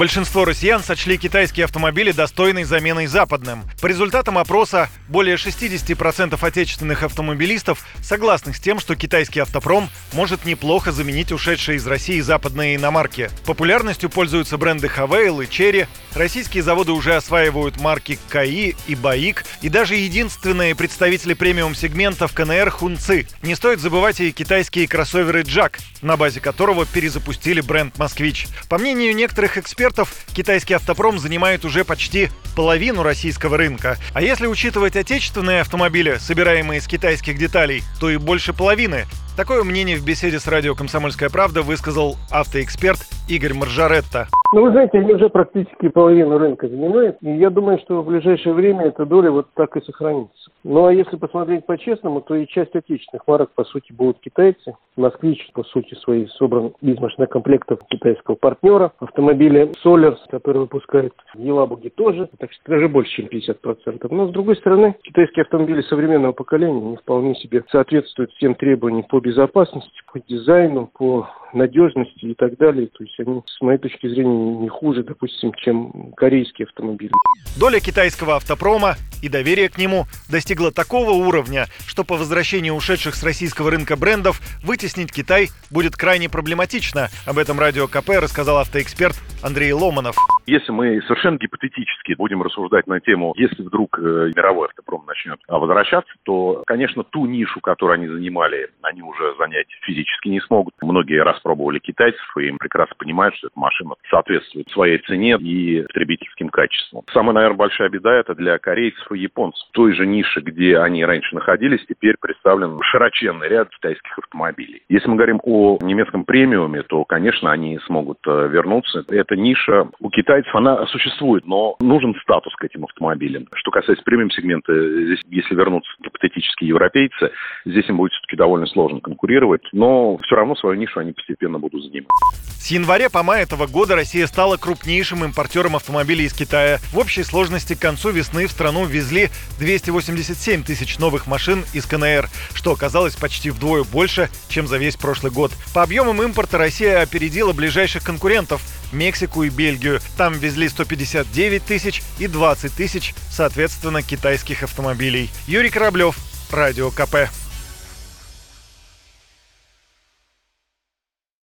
Большинство россиян сочли китайские автомобили достойной заменой западным. По результатам опроса, более 60% отечественных автомобилистов согласны с тем, что китайский автопром может неплохо заменить ушедшие из России западные иномарки. Популярностью пользуются бренды Хавейл и Черри. Российские заводы уже осваивают марки КАИ и БАИК. И даже единственные представители премиум-сегментов КНР Хунцы. Не стоит забывать и китайские кроссоверы Джак, на базе которого перезапустили бренд «Москвич». По мнению некоторых экспертов, экспертов, китайский автопром занимает уже почти половину российского рынка. А если учитывать отечественные автомобили, собираемые из китайских деталей, то и больше половины. Такое мнение в беседе с радио «Комсомольская правда» высказал автоэксперт Игорь Маржаретта. Ну, вы знаете, они уже практически половину рынка занимают. И я думаю, что в ближайшее время эта доля вот так и сохранится. Ну, а если посмотреть по-честному, то и часть отечественных марок, по сути, будут китайцы. «Москвич», по сути, своей собран из машинокомплектов китайского партнера. Автомобили «Солерс», которые выпускают Елабуги тоже. Так что даже больше, чем 50%. Но, с другой стороны, китайские автомобили современного поколения не вполне себе соответствуют всем требованиям по безопасности, по дизайну, по надежности и так далее. То есть они, с моей точки зрения, не хуже, допустим, чем корейские автомобили. Доля китайского автопрома и доверие к нему достигла такого уровня, что по возвращению ушедших с российского рынка брендов вытеснить Китай будет крайне проблематично. Об этом радио КП рассказал автоэксперт Андрей Ломанов. Если мы совершенно гипотетически будем рассуждать на тему, если вдруг э, мировой автопром начнет а, возвращаться, то, конечно, ту нишу, которую они занимали, они уже занять физически не смогут. Многие распробовали китайцев и им прекрасно понимают, что эта машина соответствует своей цене и потребительским качествам. Самая, наверное, большая беда это для корейцев и японцев. В той же нише, где они раньше находились, теперь представлен широченный ряд китайских автомобилей. Если мы говорим о немецком премиуме, то, конечно, они смогут э, вернуться. Эта ниша у китайцев, она существует, но нужен статус к этим автомобилям. Что касается премиум-сегмента, здесь, если вернуться гипотетически европейцы, здесь им будет все-таки довольно сложно конкурировать, но все равно свою нишу они постепенно будут занимать. С января по май этого года Россия стала крупнейшим импортером автомобилей из Китая. В общей сложности к концу весны в страну везли 287 тысяч новых машин из КНР, что оказалось почти вдвое больше, чем за весь прошлый год. По объемам импорта Россия опередила ближайших конкурентов – Мексику и Бельгию. Там везли 159 тысяч и 20 тысяч, соответственно, китайских автомобилей. Юрий Кораблев, Радио КП.